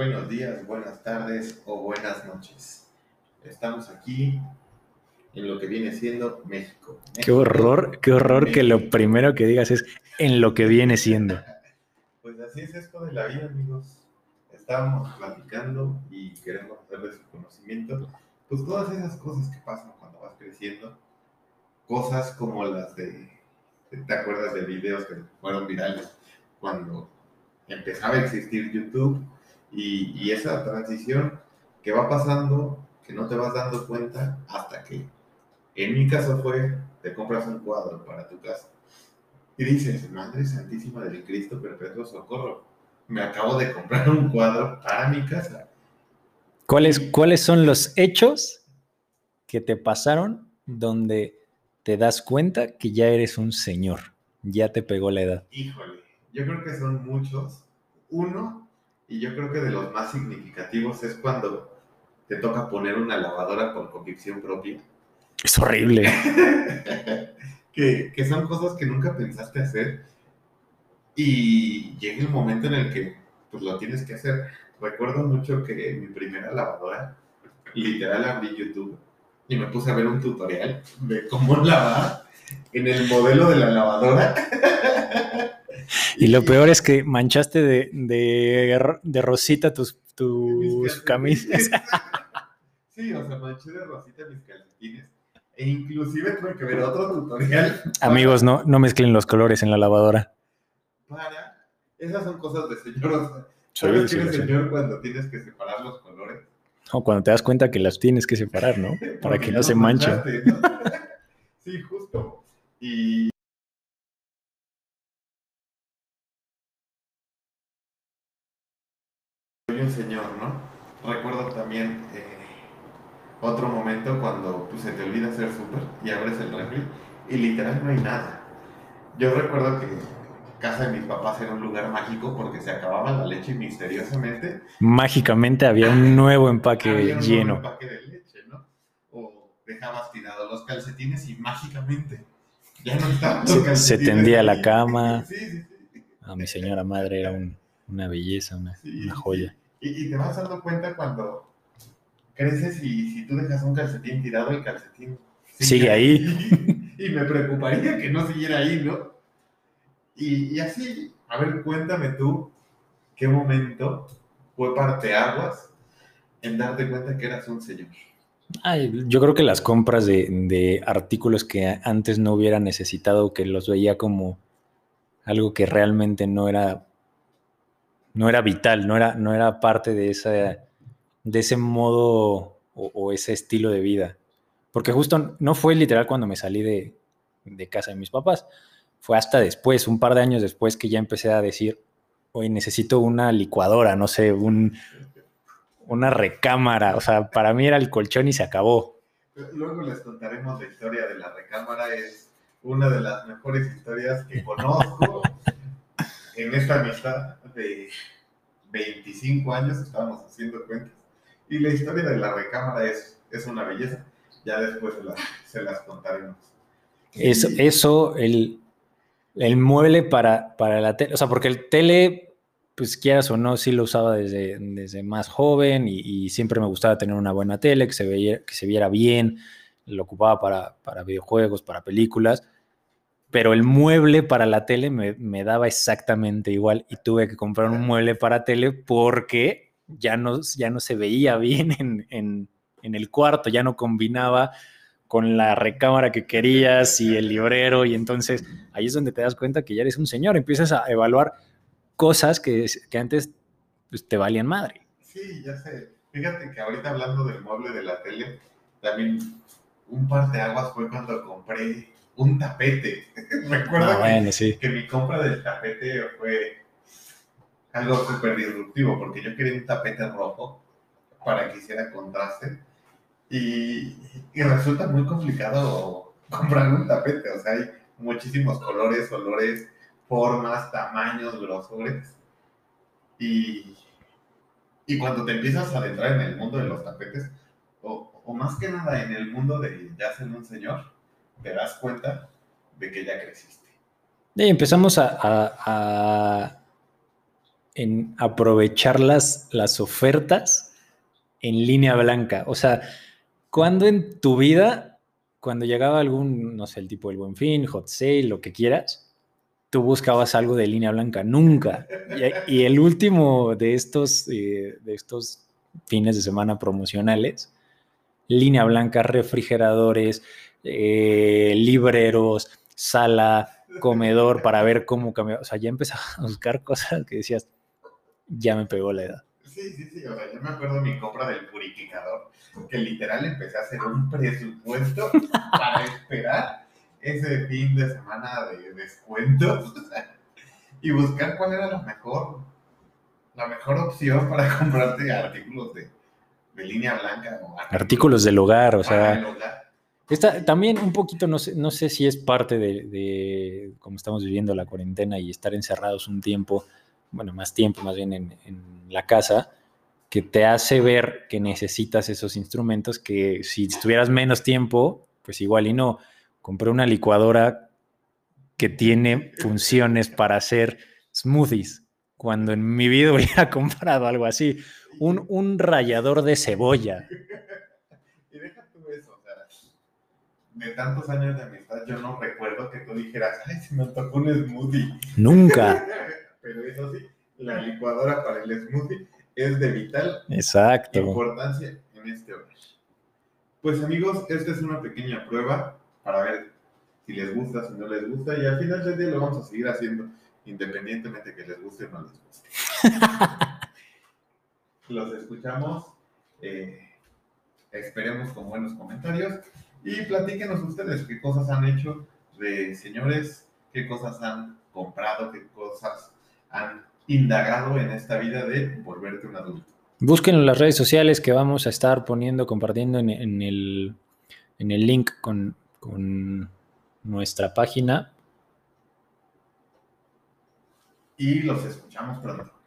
buenos días, buenas tardes o buenas noches. Estamos aquí en lo que viene siendo México. Qué horror, qué horror que lo primero que digas es en lo que viene siendo. Pues así es esto de la vida, amigos. Estábamos platicando y queremos hacerles su conocimiento. Pues todas esas cosas que pasan cuando vas creciendo. Cosas como las de. ¿Te acuerdas de videos que fueron virales cuando empezaba a existir YouTube? Y, y esa transición que va pasando, que no te vas dando cuenta hasta que, en mi caso fue, te compras un cuadro para tu casa y dices, Madre Santísima del Cristo Perpetuo Socorro, me acabo de comprar un cuadro para mi casa. ¿Cuáles, ¿Cuáles son los hechos que te pasaron donde te das cuenta que ya eres un señor? Ya te pegó la edad. Híjole, yo creo que son muchos. Uno, y yo creo que de los más significativos, es cuando te toca poner una lavadora por convicción propia. Es horrible. que, que, son cosas que nunca pensaste hacer y llega el momento en el que pues lo tienes que hacer. Recuerdo mucho que mi primera lavadora, literal abrí YouTube y me puse a ver un tutorial de cómo lavar en el modelo de la lavadora. Y lo peor es que manchaste de, de, de rosita tus, tus camisas. Sí, o sea, manché de rosita mis calcetines. E inclusive tuve que ver otro tutorial. Amigos, no, no mezclen los colores en la lavadora. Para. Esas son cosas de señor. ¿Sabes sí, sí, señor cuando tienes que separar los colores? O cuando te das cuenta que las tienes que separar, ¿no? Para que no, no se manchen. ¿no? sí, justo. Y un señor, ¿no? Recuerdo también eh, otro momento cuando pues, se te olvida hacer súper y abres el refri y literal no hay nada. Yo recuerdo que casa de mis papás era un lugar mágico porque se acababa la leche misteriosamente. Mágicamente había un nuevo empaque había un lleno. Nuevo empaque de leche, ¿no? O dejabas tirados los calcetines y mágicamente ya no estaban los Se, se tendía la cama. Sí, sí, sí. A mi señora madre era un- una belleza, una, una joya. Y, y te vas dando cuenta cuando creces y si tú dejas un calcetín tirado, el calcetín Sigue ahí. y me preocuparía que no siguiera ahí, ¿no? Y, y así, a ver, cuéntame tú qué momento fue parteaguas en darte cuenta que eras un señor. Ay, yo creo que las compras de, de artículos que antes no hubiera necesitado, que los veía como algo que realmente no era, no era vital, no era, no era parte de, esa, de ese modo o, o ese estilo de vida. Porque justo no fue literal cuando me salí de, de casa de mis papás, fue hasta después, un par de años después que ya empecé a decir, hoy necesito una licuadora, no sé, un, una recámara, o sea, para mí era el colchón y se acabó. Luego les contaremos la historia de la recámara, es una de las mejores historias que conozco en esta amistad de 25 años, estábamos haciendo cuentas. Y la historia de la recámara es, es una belleza. Ya después se las, se las contaremos. Eso, Y- eso el, el mueble para, para la tele, o sea, porque el tele, pues quieras o no, sí lo usaba desde, desde más joven y, y siempre me gustaba tener una buena tele, que se, veía, que se viera bien, lo ocupaba para, para videojuegos, para películas, pero el mueble para la tele me, me daba exactamente igual y tuve que comprar un mueble para tele porque ya no, ya no se veía bien en, en, en el cuarto, ya no combinaba con la recámara que querías y el librero y entonces ahí es donde te das cuenta que ya eres un señor, empiezas a evaluar cosas que, que antes pues, te valían madre. Sí, ya sé. Fíjate que ahorita hablando del mueble de la tele, también un par de aguas fue cuando compré un tapete. Recuerdo Ah, que- sí. que mi compra del tapete fue algo súper disruptivo, porque yo quería un tapete rojo para que hiciera contraste. Y, y resulta muy complicado comprar un tapete, o sea, hay muchísimos colores, olores, formas, tamaños, grosores. Y, y cuando te empiezas a adentrar en el mundo de los tapetes, o, o más que nada en el mundo de ya ser un señor, te das cuenta de que ya creciste. Y empezamos a, aprovechar las, ofertas en línea blanca. O sea, cuando en tu vida, cuando llegaba algún, no sé, el tipo del buen fin, hot sale, lo que quieras, tú buscabas algo de línea blanca, nunca. Y, el último eh, de estos fines de semana promocionales, línea blanca, refrigeradores, eh, libreros, sala, comedor para ver cómo cambió. O sea, ya empezaba a buscar cosas que decías, ya me pegó la edad. Sí, sí, sí. O sea, yo me acuerdo de mi compra del purificador, que literal empecé a hacer un presupuesto para esperar ese fin de semana de descuentos y buscar cuál era la mejor, la mejor opción para comprarte artículos de, línea blanca. artículos, del hogar, o sea. También un poquito, no sé, no sé si es parte de, cómo estamos viviendo la cuarentena y estar encerrados un tiempo, bueno, más tiempo más bien en, la casa, que te hace ver que necesitas esos instrumentos que si tuvieras menos tiempo, pues igual y no. Compré una licuadora que tiene funciones para hacer smoothies, cuando en mi vida hubiera comprado algo así. Un, un rallador de cebolla. Y deja tú eso, o sea, de tantos años de amistad, yo no recuerdo que tú dijeras, ay, se me tocó un smoothie. Nunca. Pero eso sí, la licuadora para el smoothie es de vital Exacto. importancia en este hogar. Pues amigos, esta es una pequeña prueba para ver si les gusta, si no les gusta, y al final del día lo vamos a seguir haciendo, independientemente que les guste o no les guste. Los escuchamos, eh, esperemos con buenos comentarios y platíquenos ustedes qué cosas han hecho de señores, qué cosas han comprado, qué cosas han indagado en esta vida de volverte un adulto. Busquen en las redes sociales que vamos a estar poniendo, compartiendo en, el, en el link con, con nuestra página. Y los escuchamos pronto.